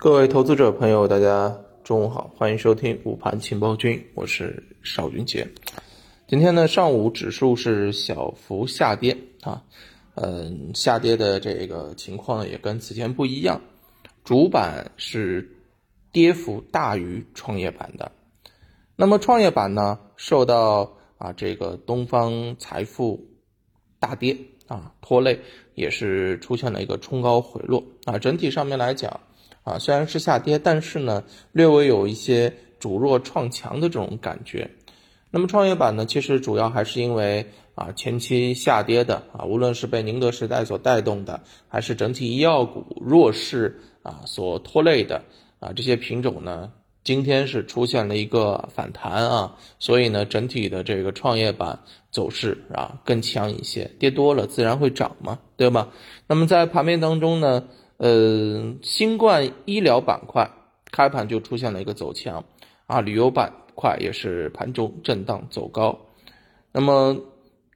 各位投资者朋友，大家中午好，欢迎收听午盘情报君，我是邵军杰。今天呢，上午指数是小幅下跌啊，嗯，下跌的这个情况呢也跟此前不一样，主板是跌幅大于创业板的。那么创业板呢，受到啊这个东方财富大跌啊拖累，也是出现了一个冲高回落啊，整体上面来讲。啊，虽然是下跌，但是呢，略微有一些主弱创强的这种感觉。那么创业板呢，其实主要还是因为啊前期下跌的啊，无论是被宁德时代所带动的，还是整体医药股弱势啊所拖累的啊这些品种呢，今天是出现了一个反弹啊，所以呢，整体的这个创业板走势啊更强一些，跌多了自然会涨嘛，对吧？那么在盘面当中呢？呃，新冠医疗板块开盘就出现了一个走强，啊，旅游板块也是盘中震荡走高。那么，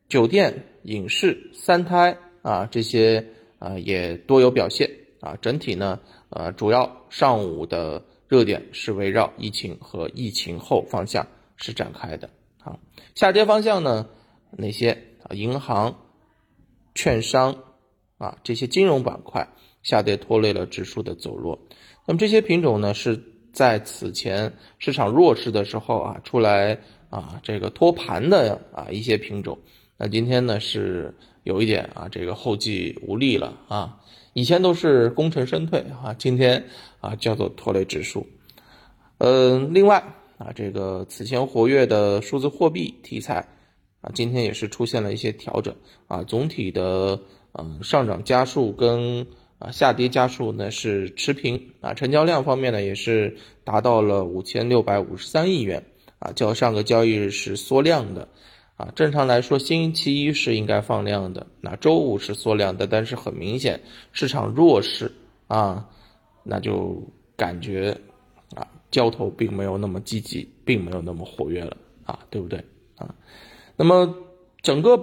酒店、影视、三胎啊这些啊也多有表现啊。整体呢，呃，主要上午的热点是围绕疫情和疫情后方向是展开的啊。下跌方向呢，哪些啊？银行、券商啊这些金融板块。下跌拖累了指数的走弱，那么这些品种呢是在此前市场弱势的时候啊出来啊这个托盘的啊一些品种，那今天呢是有一点啊这个后继无力了啊，以前都是功成身退啊，今天啊叫做拖累指数，嗯，另外啊这个此前活跃的数字货币题材啊今天也是出现了一些调整啊，总体的嗯上涨家数跟。啊，下跌家数呢是持平啊，成交量方面呢也是达到了五千六百五十三亿元啊，较上个交易日是缩量的啊。正常来说，星期一是应该放量的，那周五是缩量的，但是很明显市场弱势啊，那就感觉啊交投并没有那么积极，并没有那么活跃了啊，对不对啊？那么整个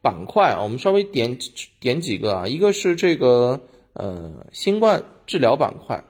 板块啊，我们稍微点点几个啊，一个是这个。呃，新冠治疗板块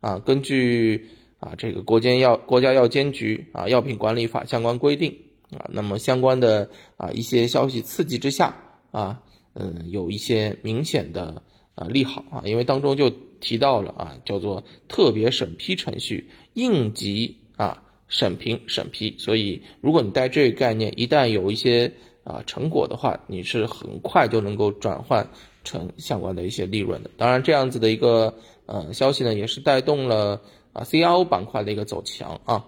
啊，根据啊这个国监药国家药监局啊药品管理法相关规定啊，那么相关的啊一些消息刺激之下啊，嗯，有一些明显的啊利好啊，因为当中就提到了啊叫做特别审批程序应急啊审评审批，所以如果你带这个概念，一旦有一些啊成果的话，你是很快就能够转换。成相关的一些利润的，当然这样子的一个呃消息呢，也是带动了啊 CRO 板块的一个走强啊。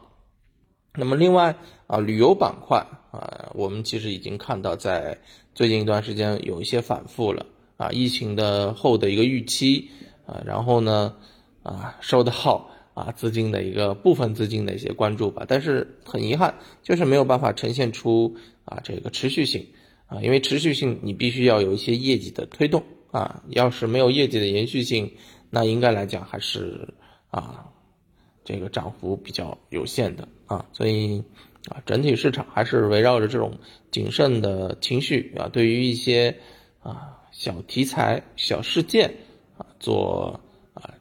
那么另外啊旅游板块啊，我们其实已经看到在最近一段时间有一些反复了啊，疫情的后的一个预期啊，然后呢啊受到啊资金的一个部分资金的一些关注吧，但是很遗憾，就是没有办法呈现出啊这个持续性。啊，因为持续性你必须要有一些业绩的推动。啊，要是没有业绩的延续性，那应该来讲还是啊，这个涨幅比较有限的。啊，所以啊，整体市场还是围绕着这种谨慎的情绪啊，对于一些啊小题材、小事件啊做啊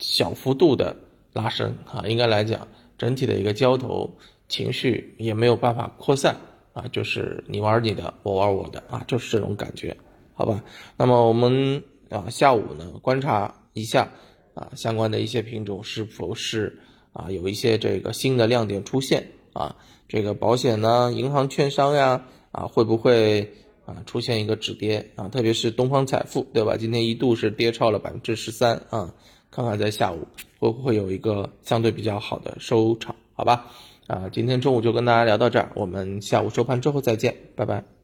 小幅度的拉升啊，应该来讲整体的一个交投情绪也没有办法扩散。啊，就是你玩你的，我玩我的啊，就是这种感觉，好吧？那么我们啊下午呢观察一下啊相关的一些品种是否是啊有一些这个新的亮点出现啊，这个保险呢、银行、券商呀啊会不会啊出现一个止跌啊？特别是东方财富，对吧？今天一度是跌超了百分之十三啊，看看在下午会不会有一个相对比较好的收场，好吧？啊，今天中午就跟大家聊到这儿，我们下午收盘之后再见，拜拜。